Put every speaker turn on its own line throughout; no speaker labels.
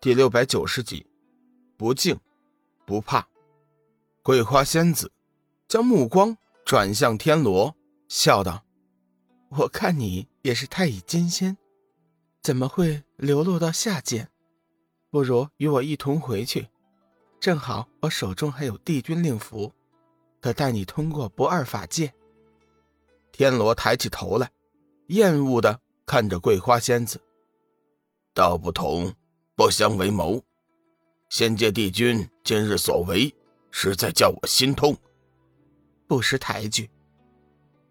第六百九十集，不敬，不怕。桂花仙子将目光转向天罗，笑道：“
我看你也是太乙金仙，怎么会流落到下界？不如与我一同回去，正好我手中还有帝君令符，可带你通过不二法界。”
天罗抬起头来，厌恶的看着桂花仙子，道不同。不相为谋，仙界帝君今日所为，实在叫我心痛。
不识抬举。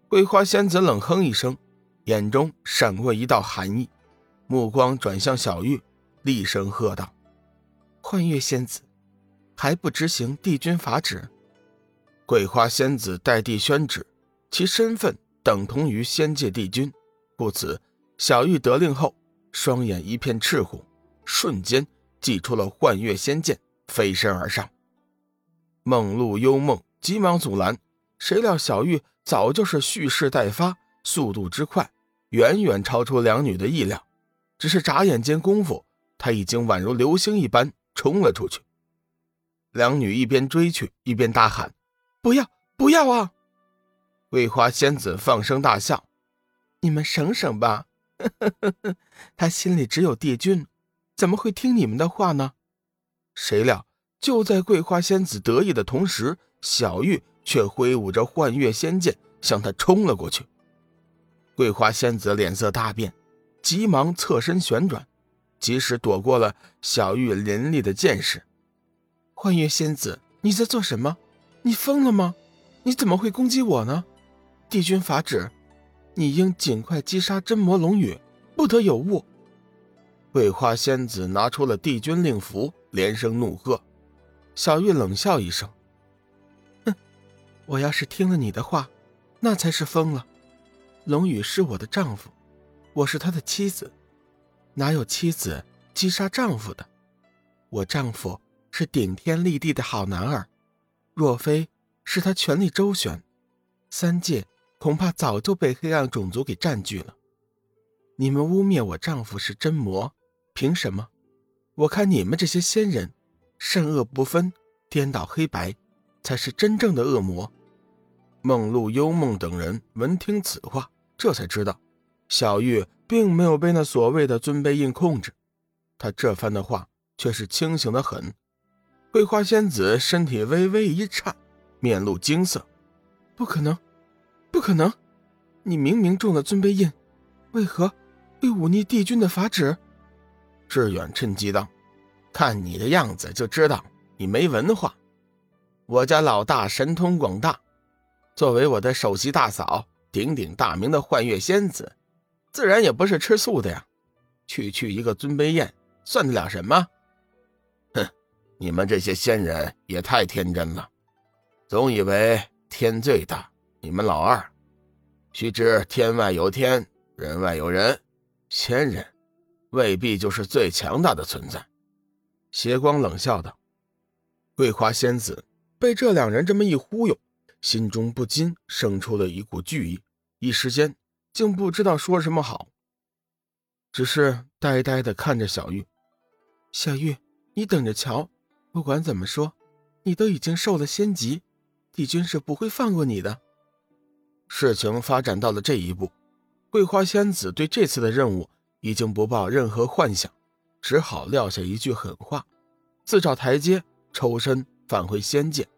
桂花仙子冷哼一声，眼中闪过一道寒意，目光转向小玉，厉声喝道：“
幻月仙子，还不执行帝君法旨？”
桂花仙子代帝宣旨，其身份等同于仙界帝君，故此小玉得令后，双眼一片赤红。瞬间祭出了幻月仙剑，飞身而上。梦露幽梦急忙阻拦，谁料小玉早就是蓄势待发，速度之快，远远超出两女的意料。只是眨眼间功夫，她已经宛如流星一般冲了出去。两女一边追去，一边大喊：“不要，不要啊！”桂花仙子放声大笑：“
你们省省吧，他心里只有帝君。”怎么会听你们的话呢？
谁料就在桂花仙子得意的同时，小玉却挥舞着幻月仙剑向他冲了过去。桂花仙子脸色大变，急忙侧身旋转，及时躲过了小玉凌厉的剑势。
幻月仙子，你在做什么？你疯了吗？你怎么会攻击我呢？帝君法旨，你应尽快击杀真魔龙羽，不得有误。
桂花仙子拿出了帝君令符，连声怒喝。
小玉冷笑一声：“哼，我要是听了你的话，那才是疯了。龙宇是我的丈夫，我是他的妻子，哪有妻子击杀丈夫的？我丈夫是顶天立地的好男儿，若非是他权力周旋，三界恐怕早就被黑暗种族给占据了。你们污蔑我丈夫是真魔。”凭什么？我看你们这些仙人，善恶不分，颠倒黑白，才是真正的恶魔。
梦露、幽梦等人闻听此话，这才知道小玉并没有被那所谓的尊卑印控制。他这番的话却是清醒的很。桂花仙子身体微微一颤，面露惊色：“
不可能，不可能！你明明中了尊卑印，为何会忤逆帝君的法旨？”
志远趁机道：“看你的样子就知道你没文化。我家老大神通广大，作为我的首席大嫂，鼎鼎大名的幻月仙子，自然也不是吃素的呀。区区一个尊卑宴，算得了什么？哼！你们这些仙人也太天真了，总以为天最大，你们老二。须知天外有天，人外有人，仙人。”未必就是最强大的存在，邪光冷笑道。桂花仙子被这两人这么一忽悠，心中不禁生出了一股惧意，一时间竟不知道说什么好，只是呆呆的看着小玉。
小玉，你等着瞧，不管怎么说，你都已经受了仙籍，帝君是不会放过你的。
事情发展到了这一步，桂花仙子对这次的任务。已经不抱任何幻想，只好撂下一句狠话，自找台阶，抽身返回仙界。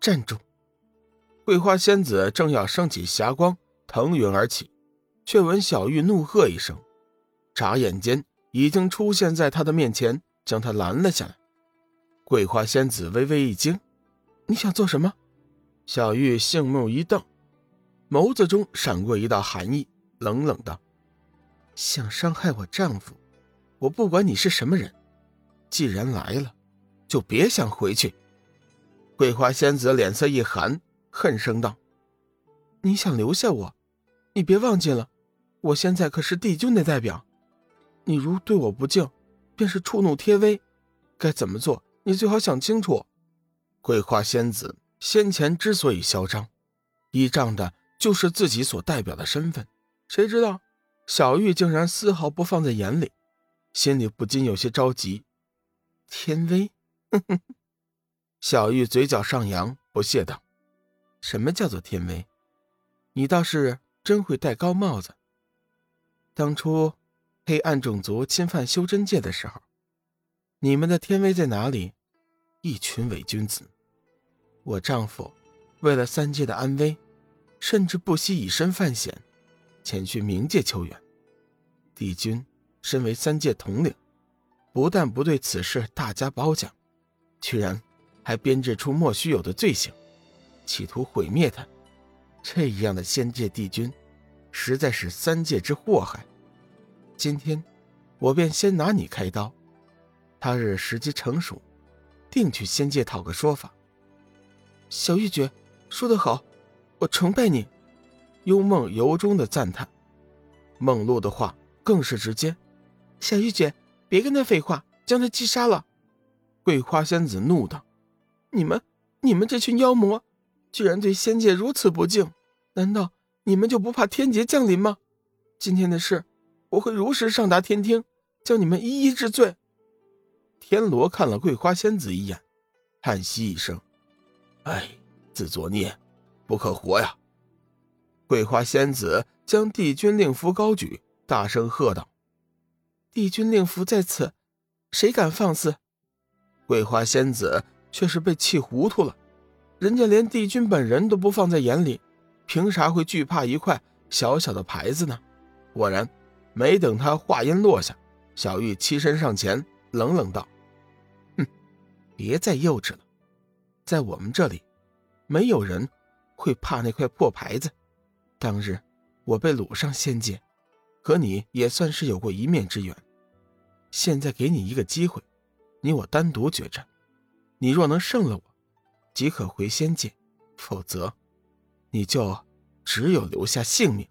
站住！
桂花仙子正要升起霞光腾云而起，却闻小玉怒喝一声，眨眼间已经出现在他的面前，将他拦了下来。桂花仙子微微一惊：“
你想做什么？”
小玉杏目一瞪，眸子中闪过一道寒意，冷冷道。
想伤害我丈夫，我不管你是什么人，既然来了，就别想回去。
桂花仙子脸色一寒，恨声道：“
你想留下我？你别忘记了，我现在可是帝君的代表。你如对我不敬，便是触怒天威，该怎么做？你最好想清楚。”
桂花仙子先前之所以嚣张，依仗的就是自己所代表的身份，谁知道？小玉竟然丝毫不放在眼里，心里不禁有些着急。
天威，哼哼。小玉嘴角上扬，不屑道：“什么叫做天威？你倒是真会戴高帽子。当初黑暗种族侵犯修真界的时候，你们的天威在哪里？一群伪君子！我丈夫为了三界的安危，甚至不惜以身犯险，前去冥界求援。帝君身为三界统领，不但不对此事大加褒奖，居然……”还编制出莫须有的罪行，企图毁灭他。这样的仙界帝君，实在是三界之祸害。今天，我便先拿你开刀，他日时机成熟，定去仙界讨个说法。小玉姐说得好，我崇拜你。幽梦由衷的赞叹。梦露的话更是直接：“小玉姐，别跟他废话，将他击杀了。”桂花仙子怒道。你们，你们这群妖魔，居然对仙界如此不敬！难道你们就不怕天劫降临吗？今天的事，我会如实上达天庭，将你们一一治罪。天罗看了桂花仙子一眼，叹息一声：“
哎，自作孽，不可活呀！”
桂花仙子将帝君令符高举，大声喝道：“帝君令符在此，谁敢放肆？”桂花仙子。却是被气糊涂了，人家连帝君本人都不放在眼里，凭啥会惧怕一块小小的牌子呢？果然，没等他话音落下，小玉欺身上前，冷冷道：“哼，别再幼稚了，在我们这里，没有人会怕那块破牌子。当日我被掳上仙界，和你也算是有过一面之缘。现在给你一个机会，你我单独决战。”你若能胜了我，即可回仙界；否则，你就只有留下性命。